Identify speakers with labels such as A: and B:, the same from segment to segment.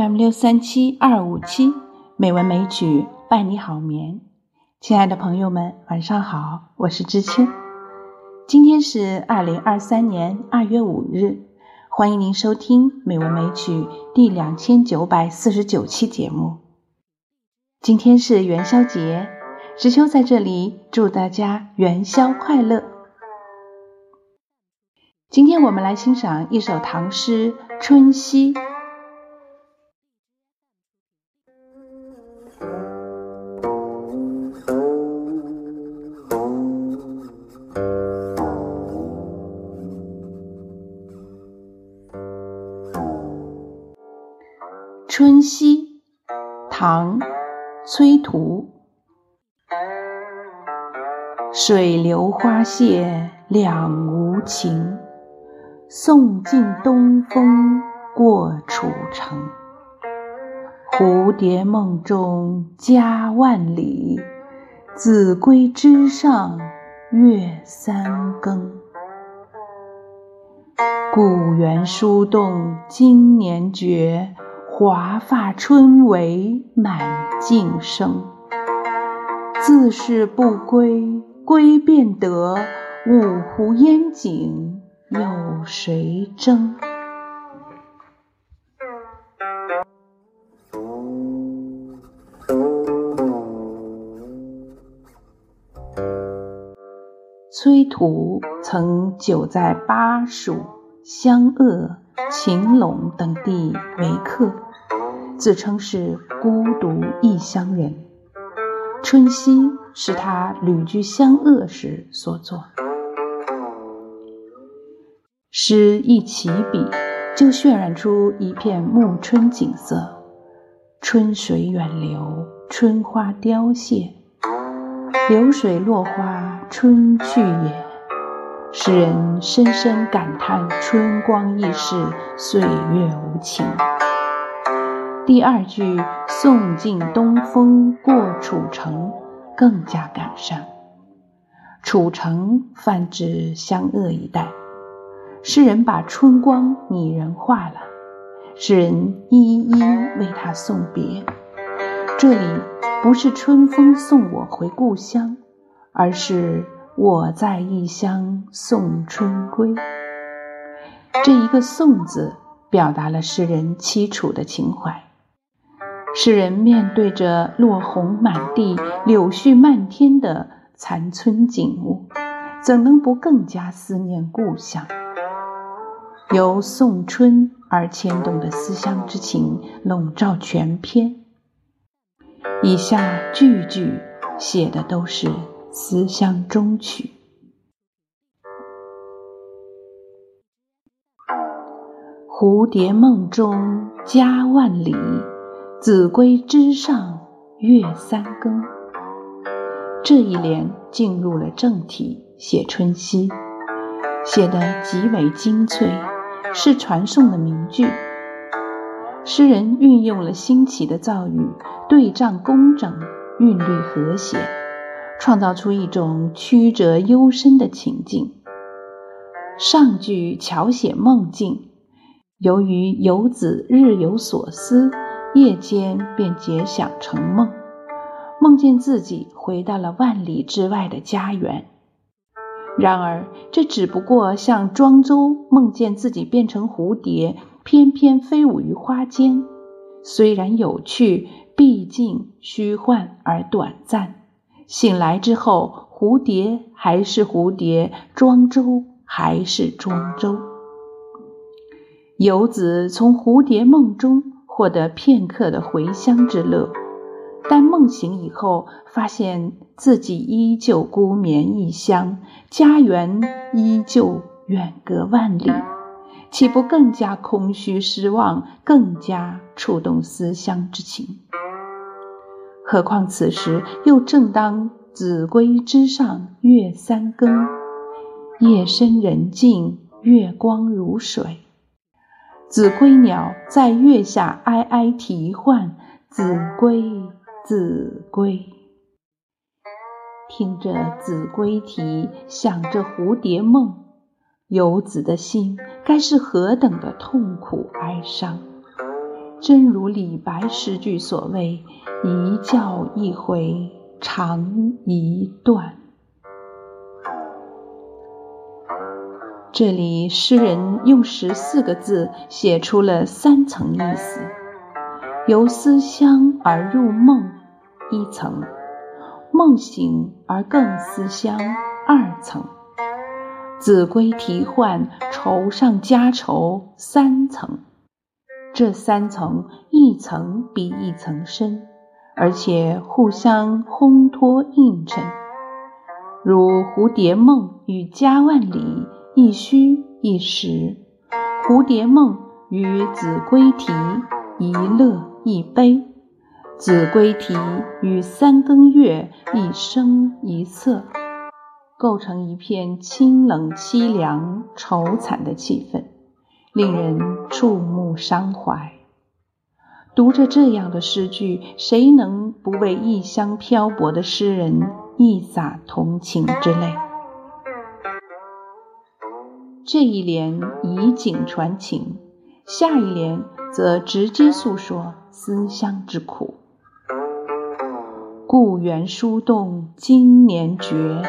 A: m 六三七二五七美文美曲伴你好眠，亲爱的朋友们，晚上好，我是知秋。今天是二零二三年二月五日，欢迎您收听美文美曲第两千九百四十九期节目。今天是元宵节，知秋在这里祝大家元宵快乐。今天我们来欣赏一首唐诗《春熙》。《崔涂，水流花谢两无情，送尽东风过楚城。蝴蝶梦中家万里，子规枝上月三更。古原书动今年绝。华发春围满径生，自是不归，归便得。五湖烟景有谁争？崔涂曾久在巴蜀、湘鄂、秦陇等地为客。自称是孤独异乡人，《春熙》是他旅居湘鄂时所作。诗一起笔，就渲染出一片暮春景色。春水远流，春花凋谢，流水落花春去也，使人深深感叹春光易逝，岁月无情。第二句“送尽东风过楚城”更加感伤。楚城泛指湘鄂一带，诗人把春光拟人化了，诗人一一为他送别。这里不是春风送我回故乡，而是我在异乡送春归。这一个“送”字，表达了诗人凄楚的情怀。诗人面对着落红满地、柳絮漫天的残村景物，怎能不更加思念故乡？由送春而牵动的思乡之情笼罩全篇。以下句句写的都是思乡中曲：蝴蝶梦中家万里。子规枝上月三更。这一联进入了正题，写春熙，写得极为精粹，是传颂的名句。诗人运用了新奇的造语，对仗工整，韵律和谐，创造出一种曲折幽深的情境。上句巧写梦境，由于游子日有所思。夜间便结想成梦，梦见自己回到了万里之外的家园。然而，这只不过像庄周梦见自己变成蝴蝶，翩翩飞舞于花间。虽然有趣，毕竟虚幻而短暂。醒来之后，蝴蝶还是蝴蝶，庄周还是庄周。游子从蝴蝶梦中。获得片刻的回乡之乐，但梦醒以后，发现自己依旧孤眠异乡，家园依旧远隔万里，岂不更加空虚失望，更加触动思乡之情？何况此时又正当子规枝上月三更，夜深人静，月光如水。子规鸟在月下哀哀啼唤，子规，子规。听着子规啼，想着蝴蝶梦，游子的心该是何等的痛苦哀伤！真如李白诗句所谓：“一叫一回长一段。”这里诗人用十四个字写出了三层意思：由思乡而入梦，一层；梦醒而更思乡，二层；子规啼唤，愁上加愁，三层。这三层，一层比一层深，而且互相烘托映衬，如蝴蝶梦与家万里。一虚一实，蝴蝶梦与子规啼一乐一悲，子规啼与三更月一声一色，构成一片清冷凄凉、愁惨的气氛，令人触目伤怀。读着这样的诗句，谁能不为异乡漂泊的诗人一洒同情之泪？这一联以景传情，下一联则直接诉说思乡之苦。故园书动今年绝，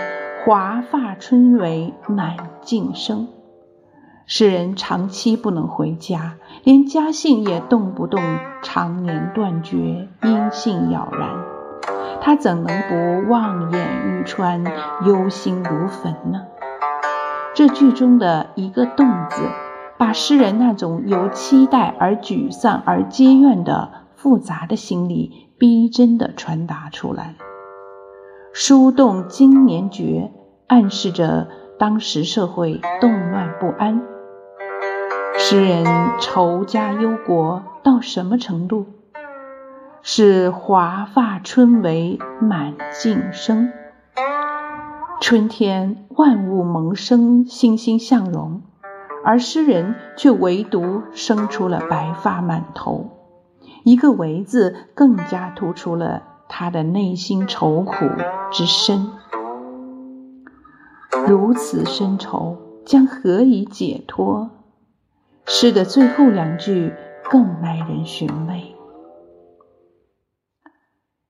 A: 华发春闱满径生。诗人长期不能回家，连家信也动不动常年断绝，音信杳然。他怎能不望眼欲穿，忧心如焚呢？这句中的一个“动”字，把诗人那种由期待而沮丧而嗟怨的复杂的心理，逼真的传达出来。书动经年绝，暗示着当时社会动乱不安。诗人愁家忧国到什么程度？是华发春闱满径生。春天，万物萌生，欣欣向荣，而诗人却唯独生出了白发满头。一个“唯”字，更加突出了他的内心愁苦之深。如此深愁，将何以解脱？诗的最后两句更耐人寻味：“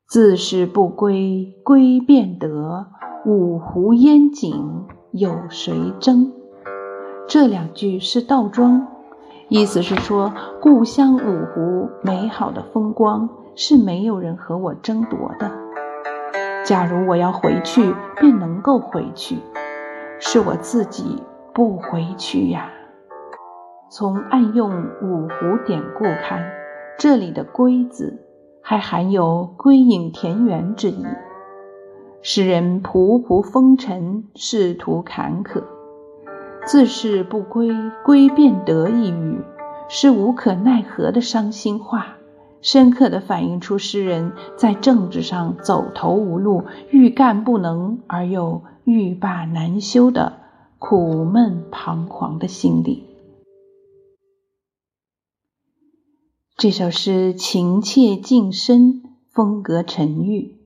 A: 自是不归，归便得。”五湖烟景有谁争？这两句是倒装，意思是说，故乡五湖美好的风光是没有人和我争夺的。假如我要回去，便能够回去，是我自己不回去呀。从暗用五湖典故看，这里的“归”字还含有归隐田园之意。诗人仆仆风尘，仕途坎坷，自是不归，归便得一语，是无可奈何的伤心话，深刻地反映出诗人在政治上走投无路、欲干不能而又欲罢难休的苦闷彷徨的心理。这首诗情切境深，风格沉郁。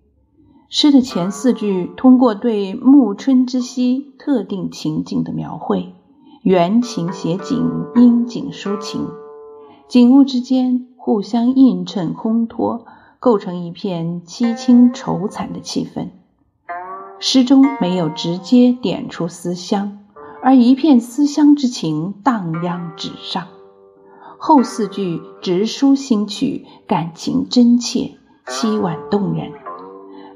A: 诗的前四句通过对暮春之夕特定情景的描绘，缘情写景，因景抒情，景物之间互相映衬烘托，构成一片凄清愁惨的气氛。诗中没有直接点出思乡，而一片思乡之情荡漾纸上。后四句直抒心曲，感情真切，凄婉动人。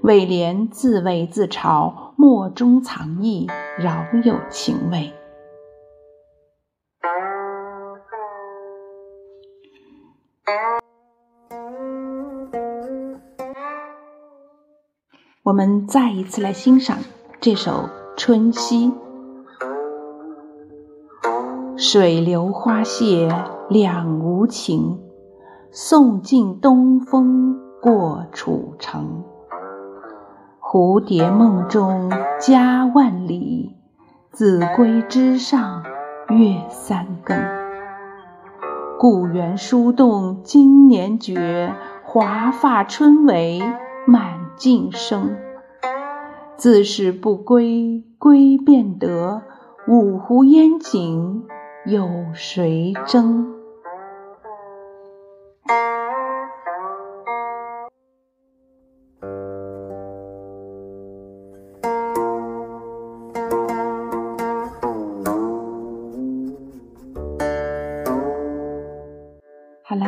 A: 尾联自慰自嘲，墨中藏意，饶有情味。我们再一次来欣赏这首《春溪》：水流花谢两无情，送尽东风过楚城。蝴蝶梦中家万里，子规枝上月三更。故园书动今年绝，华发春闱满径生。自是不归，归便得。五湖烟景有谁争？